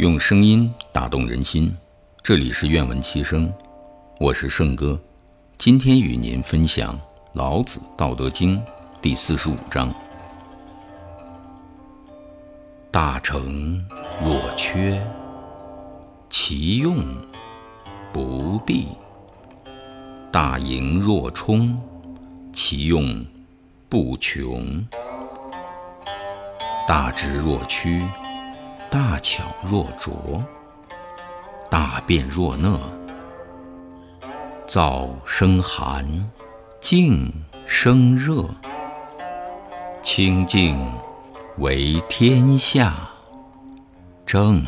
用声音打动人心，这里是愿闻其声，我是圣哥，今天与您分享《老子·道德经》第四十五章：大成若缺，其用不弊；大盈若冲，其用不穷；大直若屈。大巧若拙，大辩若讷。燥生寒，静生热。清静为天下正。